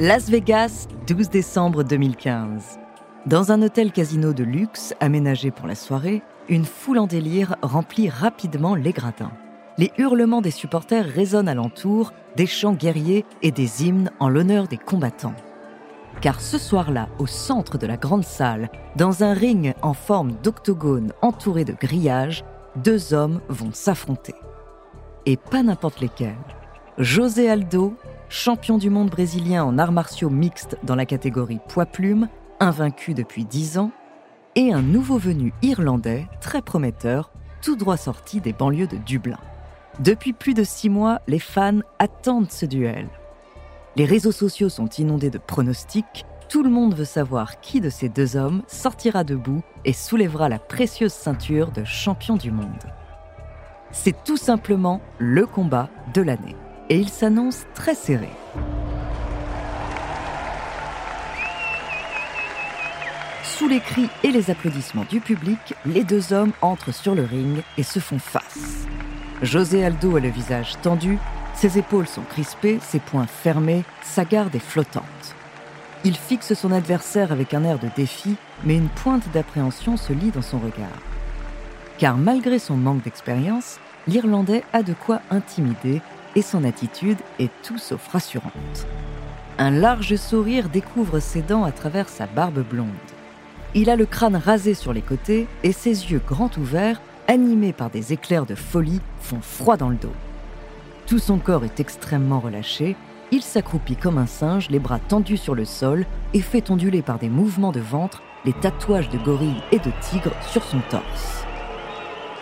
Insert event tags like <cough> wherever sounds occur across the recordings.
Las Vegas, 12 décembre 2015. Dans un hôtel casino de luxe aménagé pour la soirée, une foule en délire remplit rapidement les gradins. Les hurlements des supporters résonnent alentour, des chants guerriers et des hymnes en l'honneur des combattants. Car ce soir-là, au centre de la grande salle, dans un ring en forme d'octogone entouré de grillages, deux hommes vont s'affronter. Et pas n'importe lesquels. José Aldo champion du monde brésilien en arts martiaux mixtes dans la catégorie poids-plume, invaincu depuis 10 ans, et un nouveau venu irlandais très prometteur, tout droit sorti des banlieues de Dublin. Depuis plus de six mois, les fans attendent ce duel. Les réseaux sociaux sont inondés de pronostics, tout le monde veut savoir qui de ces deux hommes sortira debout et soulèvera la précieuse ceinture de champion du monde. C'est tout simplement le combat de l'année et il s'annonce très serré. Sous les cris et les applaudissements du public, les deux hommes entrent sur le ring et se font face. José Aldo a le visage tendu, ses épaules sont crispées, ses poings fermés, sa garde est flottante. Il fixe son adversaire avec un air de défi, mais une pointe d'appréhension se lit dans son regard. Car malgré son manque d'expérience, l'Irlandais a de quoi intimider et son attitude est tout sauf rassurante. Un large sourire découvre ses dents à travers sa barbe blonde. Il a le crâne rasé sur les côtés et ses yeux grands ouverts, animés par des éclairs de folie, font froid dans le dos. Tout son corps est extrêmement relâché, il s'accroupit comme un singe, les bras tendus sur le sol, et fait onduler par des mouvements de ventre les tatouages de gorille et de tigre sur son torse.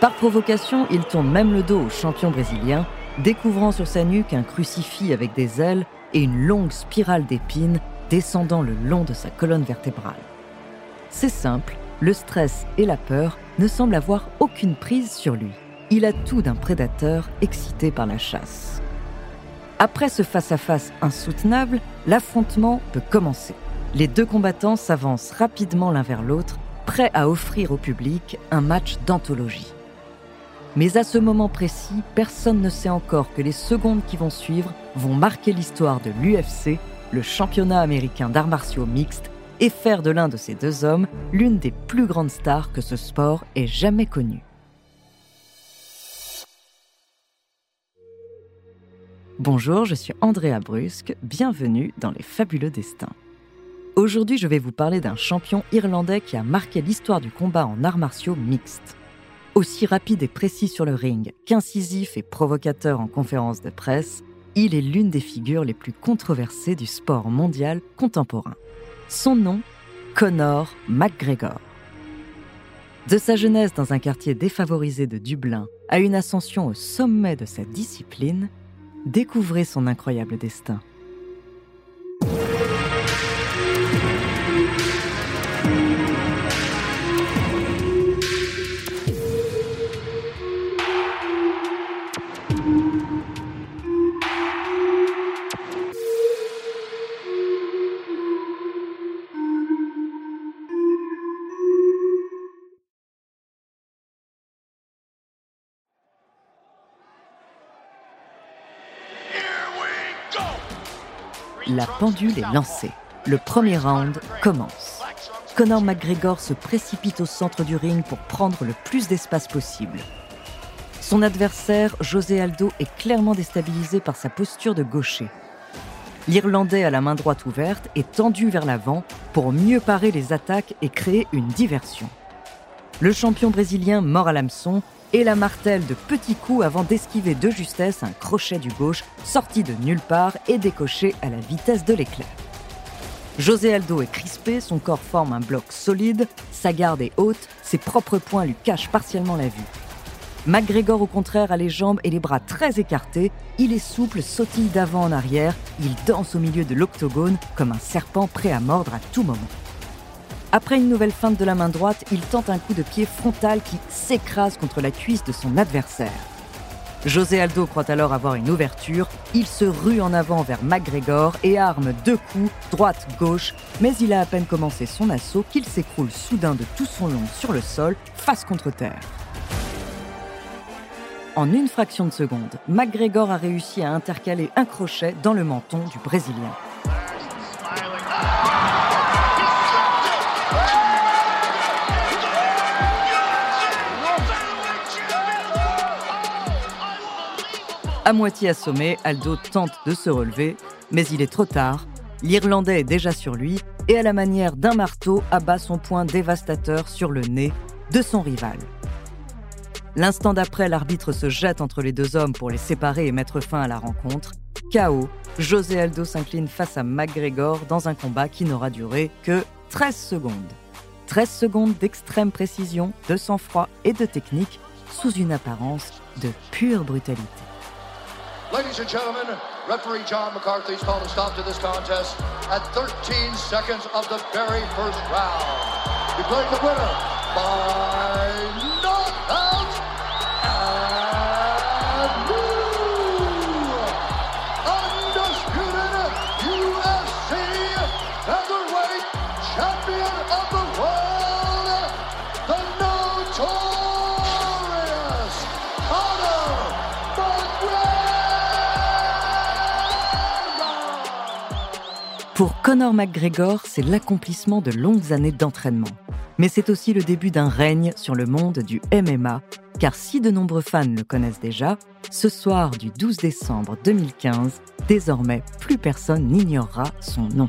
Par provocation, il tourne même le dos au champion brésilien découvrant sur sa nuque un crucifix avec des ailes et une longue spirale d'épines descendant le long de sa colonne vertébrale. C'est simple, le stress et la peur ne semblent avoir aucune prise sur lui. Il a tout d'un prédateur excité par la chasse. Après ce face-à-face insoutenable, l'affrontement peut commencer. Les deux combattants s'avancent rapidement l'un vers l'autre, prêts à offrir au public un match d'anthologie. Mais à ce moment précis, personne ne sait encore que les secondes qui vont suivre vont marquer l'histoire de l'UFC, le championnat américain d'arts martiaux mixtes, et faire de l'un de ces deux hommes l'une des plus grandes stars que ce sport ait jamais connue. Bonjour, je suis Andrea Brusque, bienvenue dans Les Fabuleux Destins. Aujourd'hui, je vais vous parler d'un champion irlandais qui a marqué l'histoire du combat en arts martiaux mixtes. Aussi rapide et précis sur le ring qu'incisif et provocateur en conférence de presse, il est l'une des figures les plus controversées du sport mondial contemporain. Son nom, Conor McGregor. De sa jeunesse dans un quartier défavorisé de Dublin à une ascension au sommet de sa discipline, découvrez son incroyable destin. La pendule est lancée. Le premier round commence. Conor McGregor se précipite au centre du ring pour prendre le plus d'espace possible. Son adversaire, José Aldo, est clairement déstabilisé par sa posture de gaucher. L'Irlandais a la main droite ouverte et tendue vers l'avant pour mieux parer les attaques et créer une diversion. Le champion brésilien mord à l'hameçon et la martèle de petits coups avant d'esquiver de justesse un crochet du gauche sorti de nulle part et décoché à la vitesse de l'éclair. José Aldo est crispé, son corps forme un bloc solide, sa garde est haute, ses propres poings lui cachent partiellement la vue. McGregor, au contraire, a les jambes et les bras très écartés. Il est souple, sautille d'avant en arrière. Il danse au milieu de l'octogone comme un serpent prêt à mordre à tout moment. Après une nouvelle feinte de la main droite, il tente un coup de pied frontal qui s'écrase contre la cuisse de son adversaire. José Aldo croit alors avoir une ouverture. Il se rue en avant vers McGregor et arme deux coups, droite-gauche, mais il a à peine commencé son assaut qu'il s'écroule soudain de tout son long sur le sol, face contre terre. En une fraction de seconde, McGregor a réussi à intercaler un crochet dans le menton du Brésilien. À moitié assommé, Aldo tente de se relever, mais il est trop tard. L'Irlandais est déjà sur lui et à la manière d'un marteau abat son poing dévastateur sur le nez de son rival. L'instant d'après, l'arbitre se jette entre les deux hommes pour les séparer et mettre fin à la rencontre. KO, José Aldo s'incline face à McGregor dans un combat qui n'aura duré que 13 secondes. 13 secondes d'extrême précision, de sang-froid et de technique sous une apparence de pure brutalité. Ladies and gentlemen, referee John McCarthy has called a stop to this contest at 13 seconds of the very first round. Declaring the winner by Pour Conor McGregor, c'est l'accomplissement de longues années d'entraînement. Mais c'est aussi le début d'un règne sur le monde du MMA, car si de nombreux fans le connaissent déjà, ce soir du 12 décembre 2015, désormais plus personne n'ignorera son nom.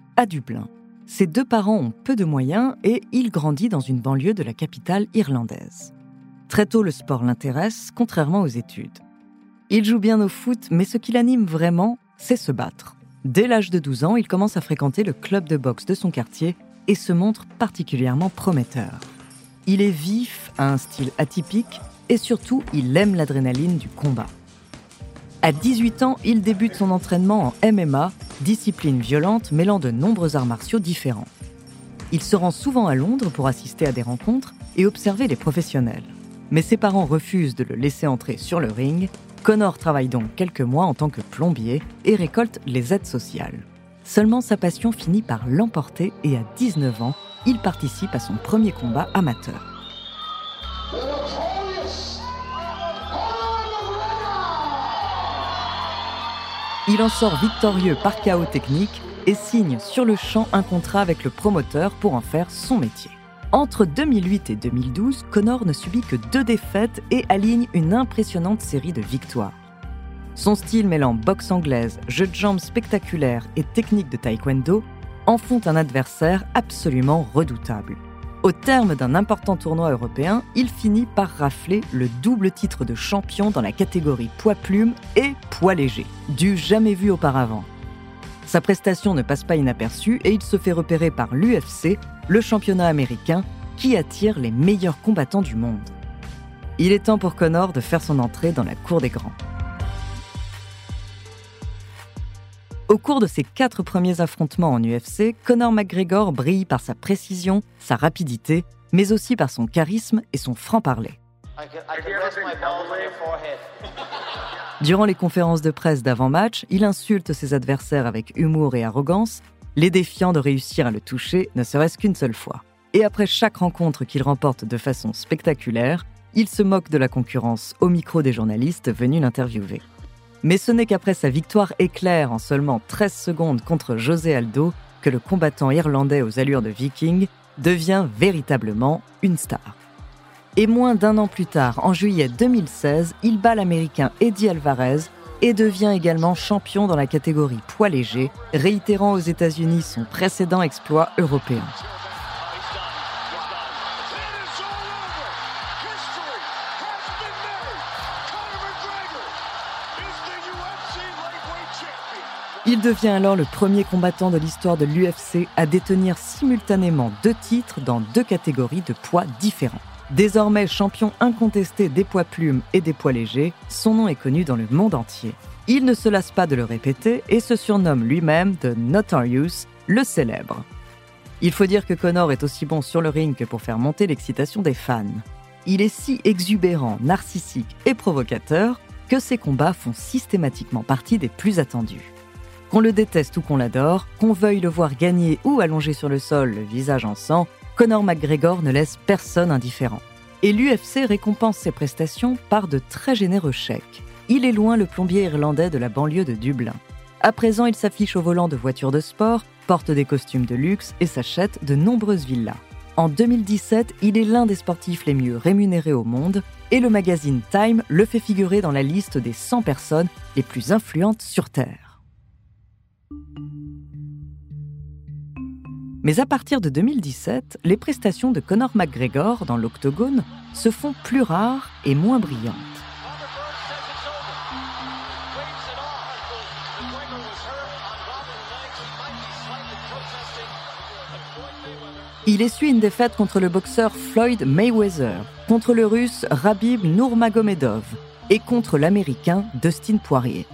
à Dublin. Ses deux parents ont peu de moyens et il grandit dans une banlieue de la capitale irlandaise. Très tôt, le sport l'intéresse, contrairement aux études. Il joue bien au foot, mais ce qui l'anime vraiment, c'est se battre. Dès l'âge de 12 ans, il commence à fréquenter le club de boxe de son quartier et se montre particulièrement prometteur. Il est vif, a un style atypique et surtout, il aime l'adrénaline du combat. À 18 ans, il débute son entraînement en MMA, discipline violente mêlant de nombreux arts martiaux différents. Il se rend souvent à Londres pour assister à des rencontres et observer les professionnels. Mais ses parents refusent de le laisser entrer sur le ring. Connor travaille donc quelques mois en tant que plombier et récolte les aides sociales. Seulement sa passion finit par l'emporter et à 19 ans, il participe à son premier combat amateur. Il en sort victorieux par chaos technique et signe sur le champ un contrat avec le promoteur pour en faire son métier. Entre 2008 et 2012, Connor ne subit que deux défaites et aligne une impressionnante série de victoires. Son style mêlant boxe anglaise, jeu de jambes spectaculaire et technique de taekwondo en font un adversaire absolument redoutable. Au terme d'un important tournoi européen, il finit par rafler le double titre de champion dans la catégorie poids plume et poids léger, du jamais vu auparavant. Sa prestation ne passe pas inaperçue et il se fait repérer par l'UFC, le championnat américain, qui attire les meilleurs combattants du monde. Il est temps pour Connor de faire son entrée dans la cour des grands. Au cours de ses quatre premiers affrontements en UFC, Conor McGregor brille par sa précision, sa rapidité, mais aussi par son charisme et son franc-parler. <laughs> Durant les conférences de presse d'avant-match, il insulte ses adversaires avec humour et arrogance, les défiant de réussir à le toucher ne serait-ce qu'une seule fois. Et après chaque rencontre qu'il remporte de façon spectaculaire, il se moque de la concurrence au micro des journalistes venus l'interviewer. Mais ce n'est qu'après sa victoire éclair en seulement 13 secondes contre José Aldo que le combattant irlandais aux allures de viking devient véritablement une star. Et moins d'un an plus tard, en juillet 2016, il bat l'Américain Eddie Alvarez et devient également champion dans la catégorie poids léger, réitérant aux États-Unis son précédent exploit européen. Il devient alors le premier combattant de l'histoire de l'UFC à détenir simultanément deux titres dans deux catégories de poids différents. Désormais champion incontesté des poids plumes et des poids légers, son nom est connu dans le monde entier. Il ne se lasse pas de le répéter et se surnomme lui-même The Notorious, le célèbre. Il faut dire que Connor est aussi bon sur le ring que pour faire monter l'excitation des fans. Il est si exubérant, narcissique et provocateur que ses combats font systématiquement partie des plus attendus. Qu'on le déteste ou qu'on l'adore, qu'on veuille le voir gagner ou allongé sur le sol, le visage en sang, Conor McGregor ne laisse personne indifférent. Et l'UFC récompense ses prestations par de très généreux chèques. Il est loin le plombier irlandais de la banlieue de Dublin. À présent, il s'affiche au volant de voitures de sport, porte des costumes de luxe et s'achète de nombreuses villas. En 2017, il est l'un des sportifs les mieux rémunérés au monde et le magazine Time le fait figurer dans la liste des 100 personnes les plus influentes sur Terre. Mais à partir de 2017, les prestations de Conor McGregor dans l'octogone se font plus rares et moins brillantes. Il essuie une défaite contre le boxeur Floyd Mayweather, contre le russe Rabib Nurmagomedov et contre l'américain Dustin Poirier.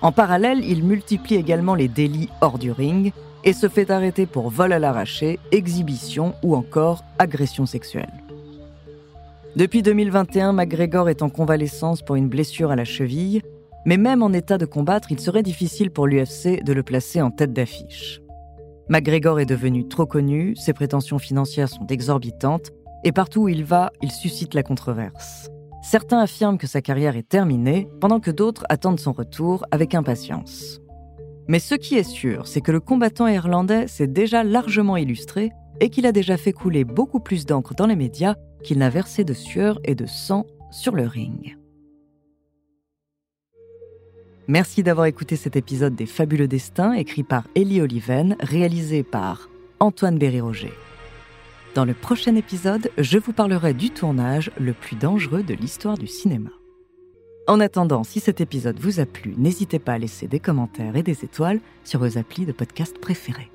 En parallèle, il multiplie également les délits hors du ring et se fait arrêter pour vol à l'arraché, exhibition ou encore agression sexuelle. Depuis 2021, McGregor est en convalescence pour une blessure à la cheville, mais même en état de combattre, il serait difficile pour l'UFC de le placer en tête d'affiche. McGregor est devenu trop connu, ses prétentions financières sont exorbitantes, et partout où il va, il suscite la controverse. Certains affirment que sa carrière est terminée, pendant que d'autres attendent son retour avec impatience. Mais ce qui est sûr, c'est que le combattant irlandais s'est déjà largement illustré et qu'il a déjà fait couler beaucoup plus d'encre dans les médias qu'il n'a versé de sueur et de sang sur le ring. Merci d'avoir écouté cet épisode des Fabuleux Destins, écrit par Ellie Oliven, réalisé par Antoine Berry-Roger. Dans le prochain épisode, je vous parlerai du tournage le plus dangereux de l'histoire du cinéma. En attendant, si cet épisode vous a plu, n'hésitez pas à laisser des commentaires et des étoiles sur vos applis de podcast préférés.